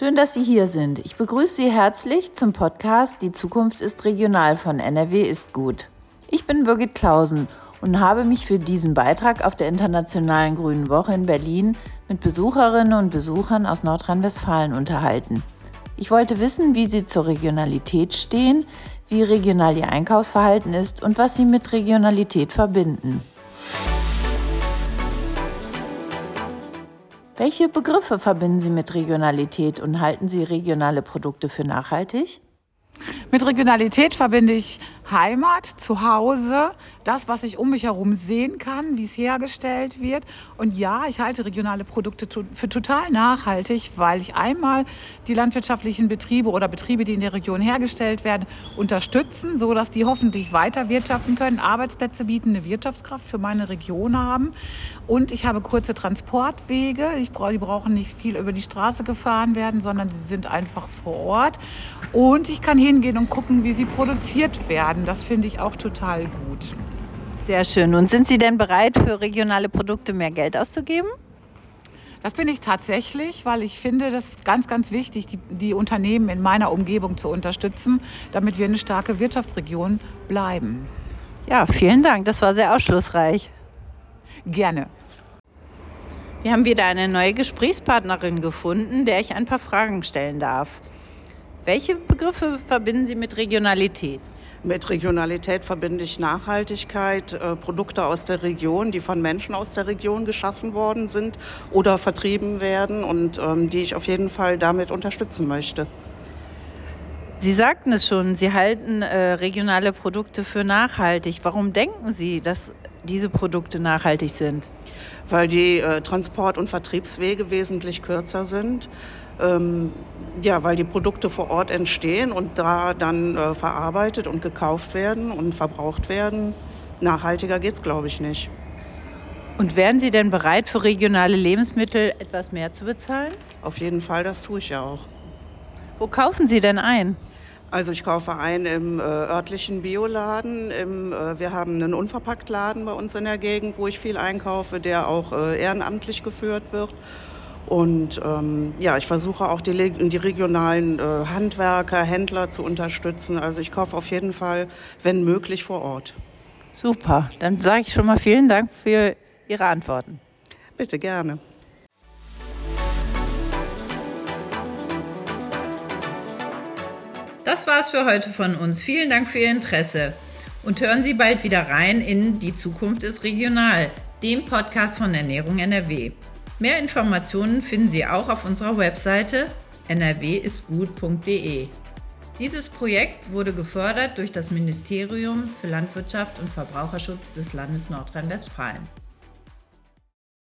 Schön, dass Sie hier sind. Ich begrüße Sie herzlich zum Podcast Die Zukunft ist regional von NRW ist gut. Ich bin Birgit Klausen und habe mich für diesen Beitrag auf der Internationalen Grünen Woche in Berlin mit Besucherinnen und Besuchern aus Nordrhein-Westfalen unterhalten. Ich wollte wissen, wie Sie zur Regionalität stehen, wie regional Ihr Einkaufsverhalten ist und was Sie mit Regionalität verbinden. Welche Begriffe verbinden Sie mit Regionalität und halten Sie regionale Produkte für nachhaltig? Mit Regionalität verbinde ich Heimat, Zuhause, das, was ich um mich herum sehen kann, wie es hergestellt wird. Und ja, ich halte regionale Produkte für total nachhaltig, weil ich einmal die landwirtschaftlichen Betriebe oder Betriebe, die in der Region hergestellt werden, unterstützen, sodass die hoffentlich weiter wirtschaften können, Arbeitsplätze bieten, eine Wirtschaftskraft für meine Region haben. Und ich habe kurze Transportwege. Ich brauche, die brauchen nicht viel über die Straße gefahren werden, sondern sie sind einfach vor Ort. Und ich kann hingehen und gucken, wie sie produziert werden werden. Das finde ich auch total gut. Sehr schön. Und sind Sie denn bereit, für regionale Produkte mehr Geld auszugeben? Das bin ich tatsächlich, weil ich finde, das ist ganz, ganz wichtig, die, die, Unternehmen in meiner Umgebung zu unterstützen, damit wir eine starke Wirtschaftsregion bleiben. Ja, vielen Dank. Das war sehr aufschlussreich. Gerne. Wir haben wieder eine neue Gesprächspartnerin gefunden, der ich ein paar Fragen stellen darf. Welche Begriffe verbinden Sie mit Regionalität? Mit Regionalität verbinde ich Nachhaltigkeit, äh, Produkte aus der Region, die von Menschen aus der Region geschaffen worden sind oder vertrieben werden und ähm, die ich auf jeden Fall damit unterstützen möchte. Sie sagten es schon, Sie halten äh, regionale Produkte für nachhaltig. Warum denken Sie, dass diese Produkte nachhaltig sind? Weil die äh, Transport- und Vertriebswege wesentlich kürzer sind. Ähm, ja, weil die Produkte vor Ort entstehen und da dann äh, verarbeitet und gekauft werden und verbraucht werden. Nachhaltiger geht es, glaube ich, nicht. Und wären Sie denn bereit, für regionale Lebensmittel etwas mehr zu bezahlen? Auf jeden Fall, das tue ich ja auch. Wo kaufen Sie denn ein? Also ich kaufe ein im äh, örtlichen Bioladen. Im, äh, wir haben einen Unverpacktladen bei uns in der Gegend, wo ich viel einkaufe, der auch äh, ehrenamtlich geführt wird. Und ähm, ja, ich versuche auch die, die regionalen äh, Handwerker, Händler zu unterstützen. Also ich kaufe auf jeden Fall, wenn möglich, vor Ort. Super, dann sage ich schon mal vielen Dank für Ihre Antworten. Bitte gerne. Das war's für heute von uns. Vielen Dank für Ihr Interesse. Und hören Sie bald wieder rein in Die Zukunft ist regional, dem Podcast von Ernährung NRW. Mehr Informationen finden Sie auch auf unserer Webseite nrwisgut.de. Dieses Projekt wurde gefördert durch das Ministerium für Landwirtschaft und Verbraucherschutz des Landes Nordrhein-Westfalen.